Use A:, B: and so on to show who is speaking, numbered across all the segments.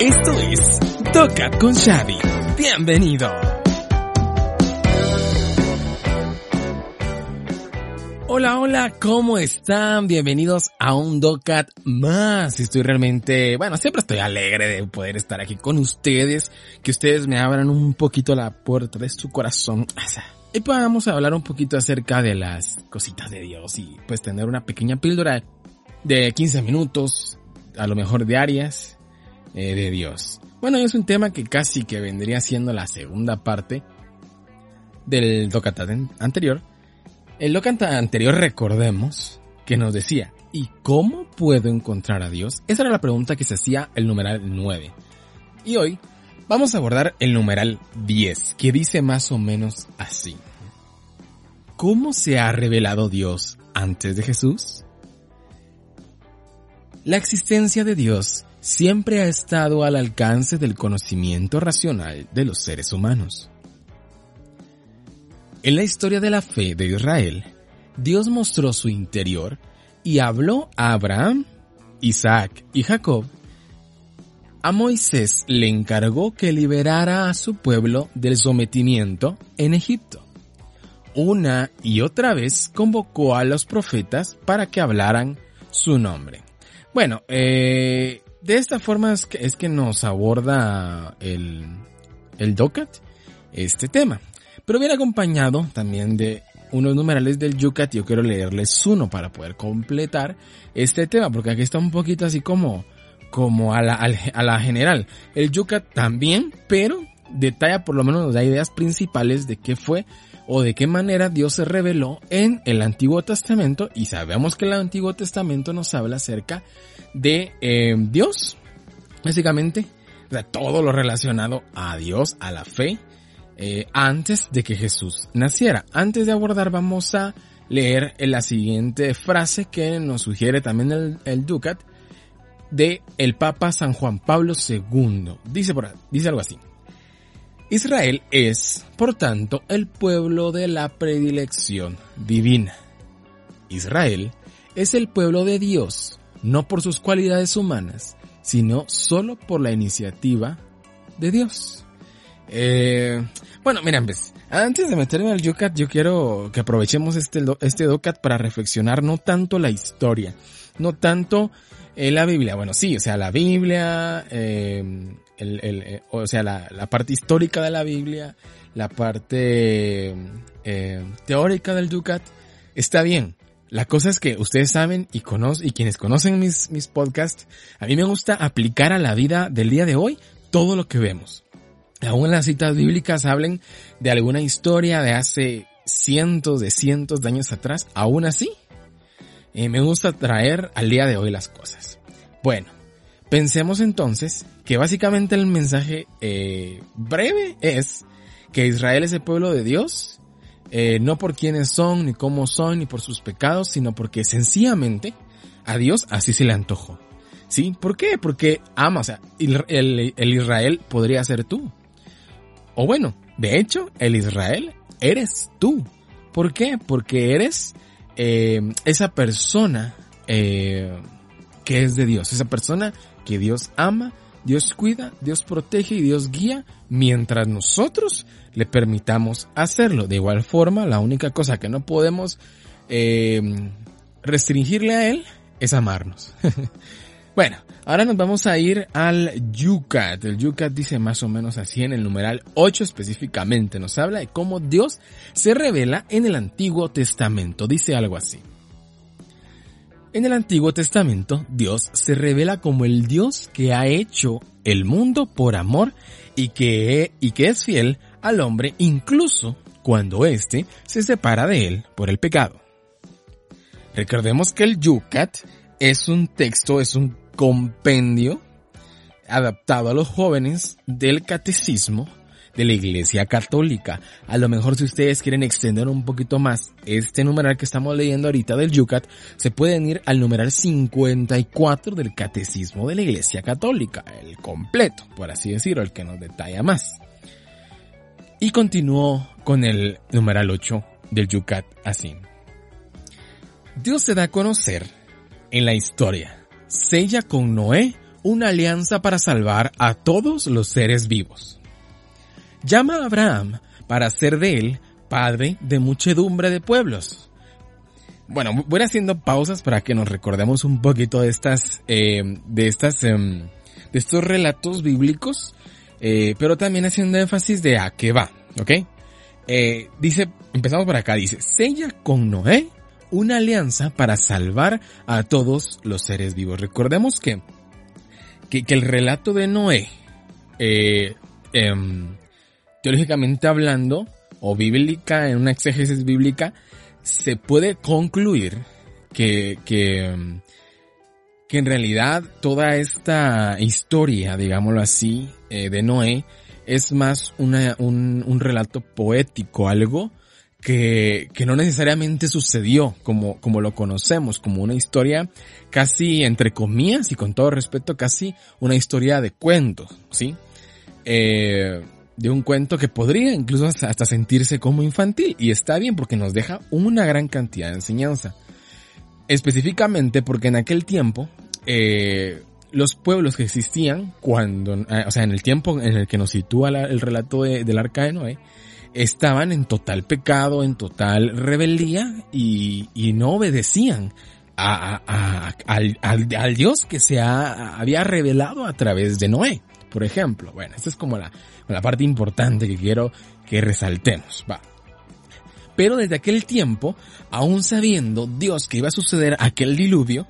A: Esto es Toca con Xavi. Bienvenido. Hola, hola, ¿cómo están? Bienvenidos a un DOCAT más. Estoy realmente, bueno, siempre estoy alegre de poder estar aquí con ustedes, que ustedes me abran un poquito la puerta de su corazón. Y podamos hablar un poquito acerca de las cositas de Dios y pues tener una pequeña píldora de 15 minutos, a lo mejor diarias, eh, de Dios. Bueno, es un tema que casi que vendría siendo la segunda parte del DOCAT anterior el locanta anterior recordemos que nos decía, ¿y cómo puedo encontrar a Dios? Esa era la pregunta que se hacía el numeral 9. Y hoy vamos a abordar el numeral 10, que dice más o menos así. ¿Cómo se ha revelado Dios antes de Jesús? La existencia de Dios siempre ha estado al alcance del conocimiento racional de los seres humanos. En la historia de la fe de Israel, Dios mostró su interior y habló a Abraham, Isaac y Jacob. A Moisés le encargó que liberara a su pueblo del sometimiento en Egipto. Una y otra vez convocó a los profetas para que hablaran su nombre. Bueno, eh, de esta forma es que, nos aborda el, el DOCAT este tema. Pero viene acompañado también de unos numerales del Yucat. Yo quiero leerles uno para poder completar este tema, porque aquí está un poquito así como, como a la, a la general. El Yucat también, pero detalla por lo menos las ideas principales de qué fue o de qué manera Dios se reveló en el Antiguo Testamento y sabemos que el Antiguo Testamento nos habla acerca de eh, Dios, básicamente, de todo lo relacionado a Dios, a la fe, eh, antes de que Jesús naciera. Antes de abordar vamos a leer la siguiente frase que nos sugiere también el, el Ducat de el Papa San Juan Pablo II. Dice, por, dice algo así. Israel es, por tanto, el pueblo de la predilección divina. Israel es el pueblo de Dios, no por sus cualidades humanas, sino solo por la iniciativa de Dios. Eh, bueno, miren, pues, antes de meterme al Yucat, yo quiero que aprovechemos este, este Docat para reflexionar no tanto la historia, no tanto eh, la Biblia. Bueno, sí, o sea, la Biblia, eh, el, el, eh, o sea, la, la, parte histórica de la Biblia, la parte eh, teórica del Ducat, está bien. La cosa es que ustedes saben y conocen, y quienes conocen mis, mis podcasts, a mí me gusta aplicar a la vida del día de hoy todo lo que vemos aún las citas bíblicas hablen de alguna historia de hace cientos de cientos de años atrás, aún así, eh, me gusta traer al día de hoy las cosas. Bueno, pensemos entonces que básicamente el mensaje eh, breve es que Israel es el pueblo de Dios, eh, no por quiénes son, ni cómo son, ni por sus pecados, sino porque sencillamente a Dios así se le antojó. ¿Sí? ¿Por qué? Porque ama, o sea, el Israel podría ser tú. O bueno, de hecho, el Israel eres tú. ¿Por qué? Porque eres eh, esa persona que es de Dios, esa persona que Dios ama, Dios cuida, Dios protege y Dios guía mientras nosotros le permitamos hacerlo. De igual forma, la única cosa que no podemos eh, restringirle a Él es amarnos. bueno, Ahora nos vamos a ir al Yucat. El Yucat dice más o menos así en el numeral 8 específicamente. Nos habla de cómo Dios se revela en el Antiguo Testamento. Dice algo así. En el Antiguo Testamento, Dios se revela como el Dios que ha hecho el mundo por amor y que, y que es fiel al hombre incluso cuando éste se separa de él por el pecado. Recordemos que el Yucat es un texto, es un compendio adaptado a los jóvenes del catecismo de la Iglesia Católica. A lo mejor si ustedes quieren extender un poquito más este numeral que estamos leyendo ahorita del Yucat, se pueden ir al numeral 54 del Catecismo de la Iglesia Católica, el completo, por así decirlo, el que nos detalla más. Y continuó con el numeral 8 del Yucat así. Dios se da a conocer en la historia. Sella con Noé una alianza para salvar a todos los seres vivos. Llama a Abraham para ser de él padre de muchedumbre de pueblos. Bueno, voy haciendo pausas para que nos recordemos un poquito de estas, eh, de estas, em, de estos relatos bíblicos, eh, pero también haciendo énfasis de a qué va, ¿ok? Eh, dice, empezamos por acá, dice, sella con Noé una alianza para salvar a todos los seres vivos. Recordemos que, que, el relato de Noé, em, teológicamente hablando, o bíblica, en una exégesis bíblica, se puede concluir que, que, em, que en realidad toda esta historia, digámoslo así, eh, de Noé, es más una, un, un relato poético, algo que, que no necesariamente sucedió como, como lo conocemos, como una historia casi entre comillas y con todo respeto casi una historia de cuentos, ¿sí? Eh, de un cuento que podría incluso hasta sentirse como infantil y está bien porque nos deja una gran cantidad de enseñanza. Específicamente porque en aquel tiempo eh, los pueblos que existían cuando, eh, o sea, en el tiempo en el que nos sitúa el relato del arca de Noé, estaban en total pecado, en total rebeldía y, y no obedecían a, a, al, al, Dios que se ha, había revelado a través de Noé, por ejemplo. Bueno, esta es como la, la parte importante que quiero que resaltemos. Va. Pero desde aquel tiempo, aún sabiendo Dios que iba a suceder aquel diluvio,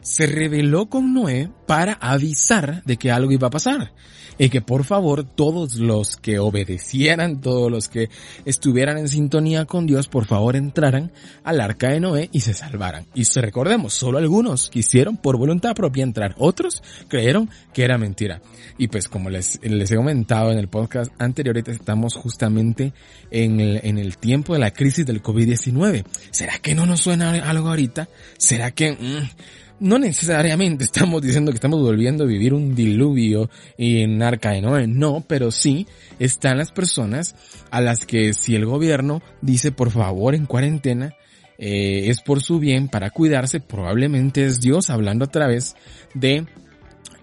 A: se reveló con Noé para avisar de que algo iba a pasar y que por favor todos los que obedecieran, todos los que estuvieran en sintonía con Dios, por favor entraran al arca de Noé y se salvaran. Y recordemos, solo algunos quisieron por voluntad propia entrar, otros creyeron que era mentira. Y pues como les, les he comentado en el podcast anterior, estamos justamente en el, en el tiempo de la crisis del COVID-19. ¿Será que no nos suena algo ahorita? ¿Será que... Mm, no necesariamente estamos diciendo que estamos volviendo a vivir un diluvio en Arca de Noé, no, pero sí están las personas a las que si el gobierno dice por favor en cuarentena, eh, es por su bien, para cuidarse, probablemente es Dios hablando a través de,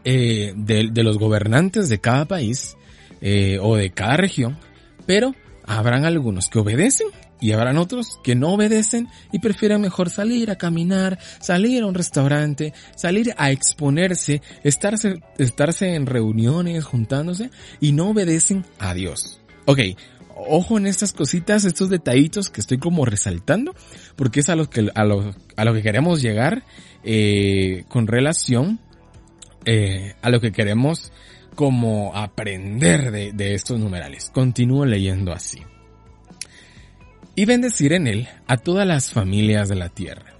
A: eh, de, los gobernantes de cada país eh, o de cada región, pero habrán algunos que obedecen y habrán otros que no obedecen y prefieren mejor salir a caminar, salir a un restaurante, salir a exponerse, estarse, estarse en reuniones, juntándose y no obedecen a Dios. Ok, ojo en estas cositas, estos detallitos que estoy como resaltando, porque es a lo que, a lo, a lo que queremos llegar eh, con relación eh, a lo que queremos como aprender de, de estos numerales. Continúo leyendo así y bendecir en él a todas las familias de la tierra.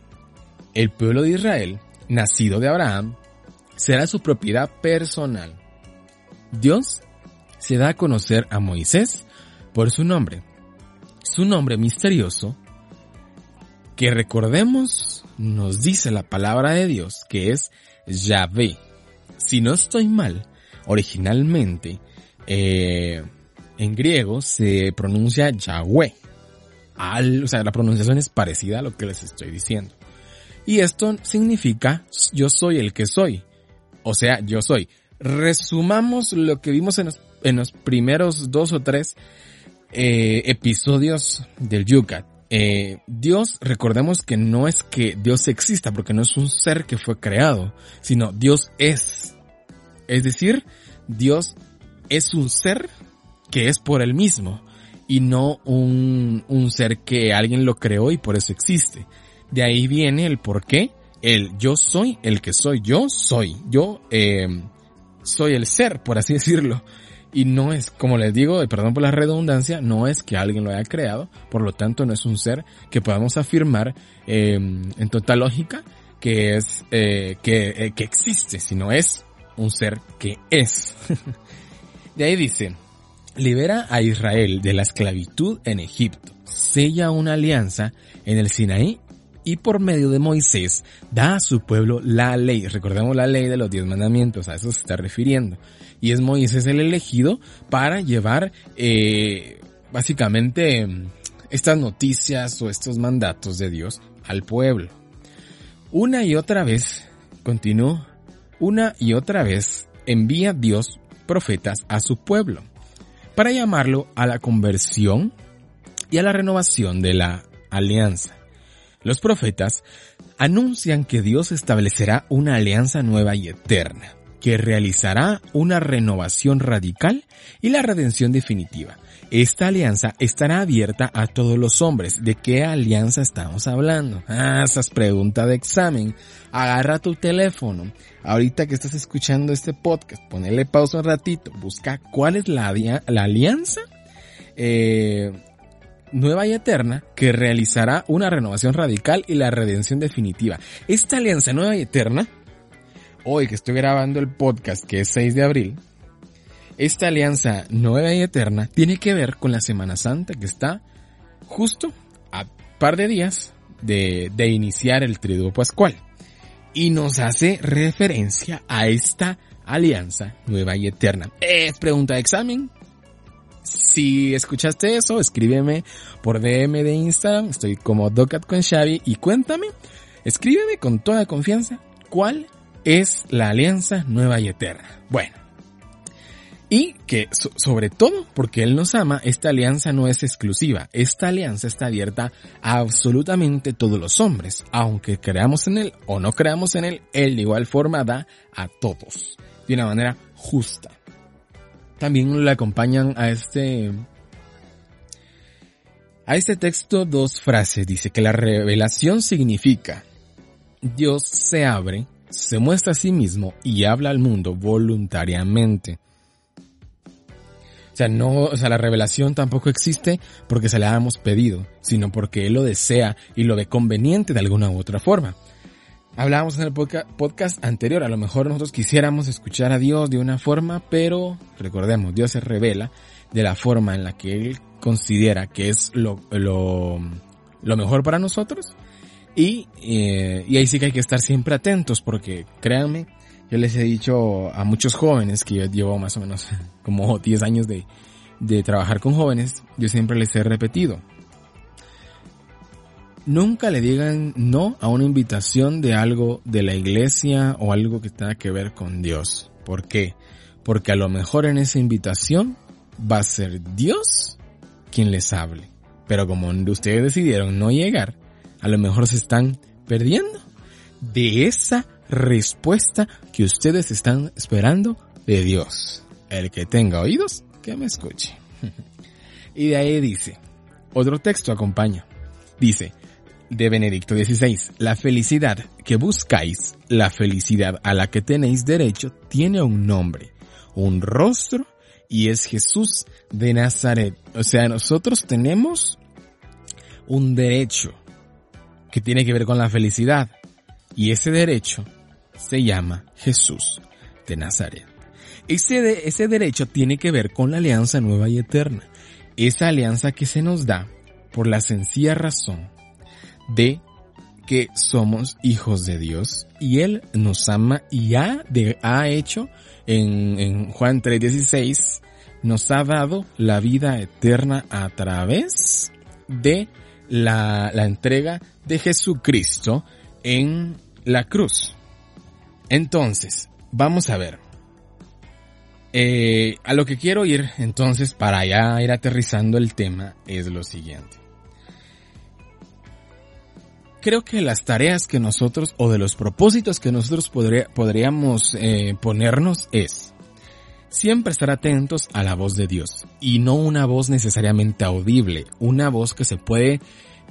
A: El pueblo de Israel, nacido de Abraham, será su propiedad personal. Dios se da a conocer a Moisés por su nombre, su nombre misterioso, que recordemos nos dice la palabra de Dios que es Yahvé. Si no estoy mal, originalmente eh, en griego se pronuncia Yahweh al, o sea, la pronunciación es parecida a lo que les estoy diciendo. Y esto significa yo soy el que soy. O sea, yo soy. Resumamos lo que vimos en los, primeros dos o tres eh, episodios del Yucat. Eh, Dios, recordemos que no es que Dios exista, porque no es un ser que fue creado, sino Dios es. Es decir, Dios es un ser que es por él mismo y no un, un ser que alguien lo creó y por eso existe. De ahí viene el por qué, el yo soy el que soy, yo soy, yo eh, soy el ser, por así decirlo. Y no es, como les digo, perdón por la redundancia, no es que alguien lo haya creado, por lo tanto no es un ser que podamos afirmar eh, en total lógica que es, eh, que, eh, que existe, sino es un ser que es. de ahí dice, libera a Israel de la esclavitud en Egipto, sella una alianza en el Sinaí y por medio de Moisés da a su pueblo la ley. Recordemos la ley de los diez mandamientos, a eso se está refiriendo. Y es Moisés el elegido para llevar eh, básicamente estas noticias o estos mandatos de Dios al pueblo. Una y otra vez, continuó, una y otra vez envía Dios profetas a su pueblo para llamarlo a la conversión y a la renovación de la alianza. Los profetas anuncian que Dios establecerá una alianza nueva y eterna, que realizará una renovación radical y la redención definitiva. Esta alianza estará abierta a todos los hombres. ¿De qué alianza estamos hablando? Ah, esas preguntas de examen. Agarra tu teléfono. Ahorita que estás escuchando este podcast, ponele pausa un ratito. Busca cuál es la, alianza eh, nueva y eterna que realizará una renovación radical y la redención definitiva. Esta alianza nueva y eterna, hoy que estoy grabando el podcast que es 6 de abril, esta alianza nueva y eterna tiene que ver con la Semana Santa que está justo a par de días de, iniciar el triduo pascual. Y nos hace referencia a esta alianza nueva y eterna. Es pregunta de examen, si escuchaste eso, escríbeme por DM de Instagram, estoy como Docat con Xavi y cuéntame, escríbeme con toda confianza cuál es la alianza nueva y eterna. Bueno, y que sobre todo porque Él nos ama, esta alianza no es exclusiva, esta alianza está abierta a absolutamente todos los hombres, aunque creamos en Él o no creamos en Él, Él de igual forma da a todos, de una manera justa también le acompañan a este a este texto dos frases. Dice que la revelación significa Dios se abre, se muestra a sí mismo y habla al mundo voluntariamente. O sea, no, o sea, la revelación tampoco existe porque se la hemos pedido, sino porque Él lo desea y lo ve conveniente de alguna u otra forma. Hablábamos en el podcast anterior, a lo mejor nosotros quisiéramos escuchar a Dios de una forma, pero recordemos, Dios se revela de la forma en la que Él considera que es lo, lo, lo mejor para nosotros. Y, eh, y ahí sí que hay que estar siempre atentos porque créanme, yo les he dicho a muchos jóvenes que yo llevo más o menos como 10 años de, de trabajar con jóvenes, yo siempre les he repetido, Nunca le digan no a una invitación de algo de la iglesia o algo que tenga que ver con Dios. ¿Por qué? Porque a lo mejor en esa invitación va a ser Dios quien les hable. Pero como ustedes decidieron no llegar, a lo mejor se están perdiendo de esa respuesta que ustedes están esperando de Dios. El que tenga oídos, que me escuche. y de ahí dice, otro texto acompaña. Dice, de Benedicto XVI. La felicidad que buscáis, la felicidad a la que tenéis derecho, tiene un nombre, un rostro y es Jesús de Nazaret. O sea, nosotros tenemos un derecho que tiene que ver con la felicidad y ese derecho se llama Jesús de Nazaret. Ese, ese derecho tiene que ver con la alianza nueva y eterna. Esa alianza que se nos da por la sencilla razón de que somos hijos de Dios y Él nos ama y ha, de, ha hecho en, Juan 3:16 nos ha dado la vida eterna a través de la entrega de Jesucristo en la cruz. Entonces, vamos a ver. Eh, a lo que quiero ir entonces para ya ir aterrizando el tema es lo siguiente creo que las tareas que nosotros o de los propósitos que nosotros podríamos eh, ponernos es siempre estar atentos a la voz de Dios y no una voz necesariamente audible, una voz que se puede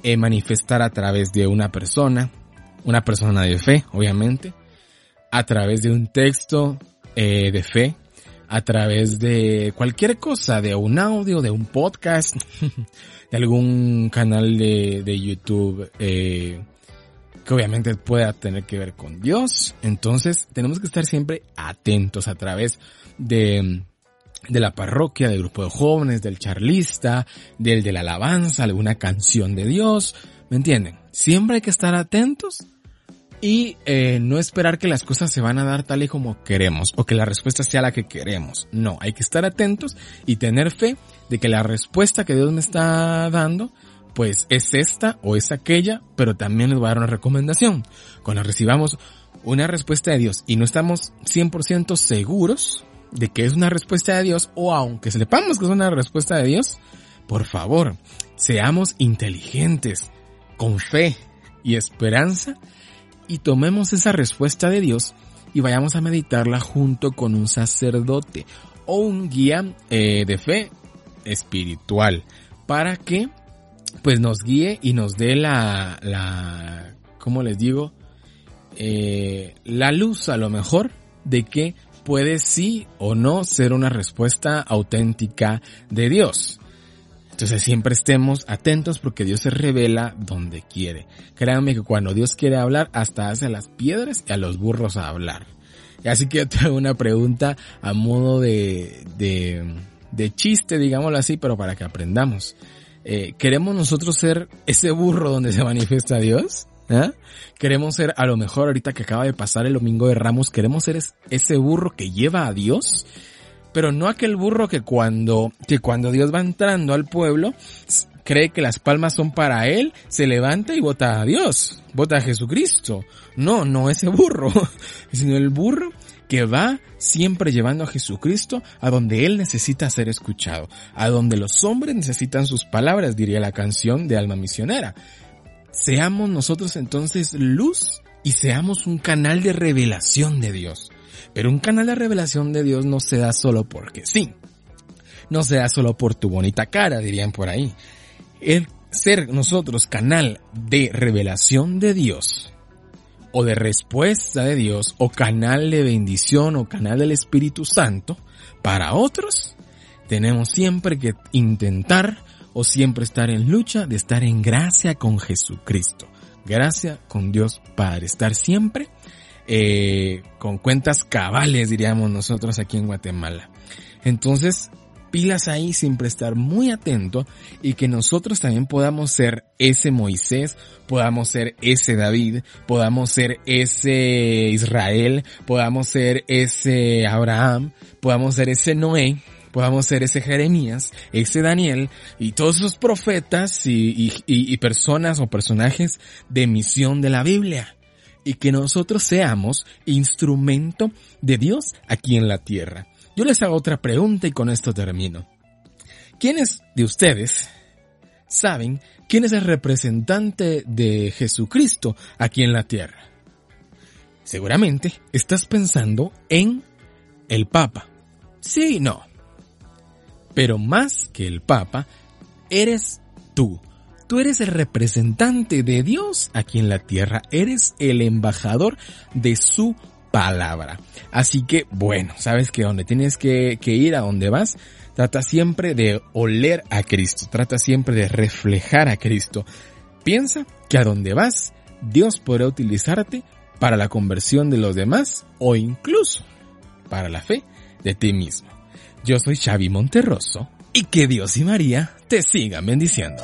A: eh, manifestar a través de una persona, una persona de fe, obviamente, a través de un texto eh, de fe, a través de cualquier cosa, de un audio, de un podcast, de algún canal de, de YouTube, eh, que obviamente pueda tener que ver con Dios. Entonces tenemos que estar siempre atentos a través de, de la parroquia, del grupo de jóvenes, del charlista, del de la alabanza, alguna canción de Dios. ¿Me entienden? Siempre hay que estar atentos y eh, no esperar que las cosas se van a dar tal y como queremos o que la respuesta sea la que queremos. No, hay que estar atentos y tener fe de que la respuesta que Dios me está dando pues es esta o es aquella, pero también les voy a dar una recomendación. Cuando recibamos una respuesta de Dios y no estamos 100% seguros de que es una respuesta de Dios o aunque sepamos que es una respuesta de Dios, por favor, seamos inteligentes, con fe y esperanza y tomemos esa respuesta de Dios y vayamos a meditarla junto con un sacerdote o un guía eh, de fe espiritual para que pues nos guíe y nos dé la, la, ¿cómo les digo? Eh, la luz a lo mejor de que puede sí o no ser una respuesta auténtica de Dios. Entonces siempre estemos atentos porque Dios se revela donde quiere. Créanme que cuando Dios quiere hablar, hasta hace a las piedras y a los burros a hablar. Así que yo tengo una pregunta a modo de, de, de chiste, digámoslo así, pero para que aprendamos. Eh, ¿Queremos nosotros ser ese burro donde se manifiesta Dios? ¿Eh? Queremos ser, a lo mejor ahorita que acaba de pasar el domingo de Ramos, queremos ser ese burro que lleva a Dios, pero no aquel burro que cuando, que cuando Dios va entrando al pueblo, cree que las palmas son para él, se levanta y vota a Dios, vota a Jesucristo. No, no ese burro, sino el burro que va siempre llevando a Jesucristo a donde Él necesita ser escuchado, a donde los hombres necesitan sus palabras, diría la canción de Alma Misionera. Seamos nosotros entonces luz y seamos un canal de revelación de Dios. Pero un canal de revelación de Dios no se da solo porque sí. No se da solo por tu bonita cara, dirían por ahí. El ser nosotros canal de revelación de Dios o de respuesta de Dios o canal de bendición o canal del Espíritu Santo para otros, tenemos siempre que intentar o siempre estar en lucha de estar en gracia con Jesucristo. Gracia con Dios Padre. Estar siempre eh, con cuentas cabales, diríamos nosotros aquí en Guatemala. Entonces, pilas ahí, siempre estar muy atento y que nosotros también podamos ser ese Moisés, podamos ser ese David, podamos ser ese Israel, podamos ser ese Abraham, podamos ser ese Noé, podamos ser ese Jeremías, ese Daniel y todos esos profetas y, y, personas o personajes de misión de la Biblia. Y que nosotros seamos instrumento de Dios aquí en la tierra. Yo les hago otra pregunta y con esto termino. ¿Quiénes de ustedes saben quién es el representante de Jesucristo aquí en la tierra? Seguramente estás pensando en el Papa. Sí, no. Pero más que el Papa, eres tú. Tú eres el representante de Dios aquí en la tierra. Eres el embajador de su palabra. Así que, bueno, sabes que donde tienes que, ir, a donde vas, trata siempre de oler a Cristo, trata siempre de reflejar a Cristo. Piensa que a donde vas, Dios podrá utilizarte para la conversión de los demás o incluso para la fe de ti mismo. Yo soy Xavi Monterroso y que Dios y María te sigan bendiciendo.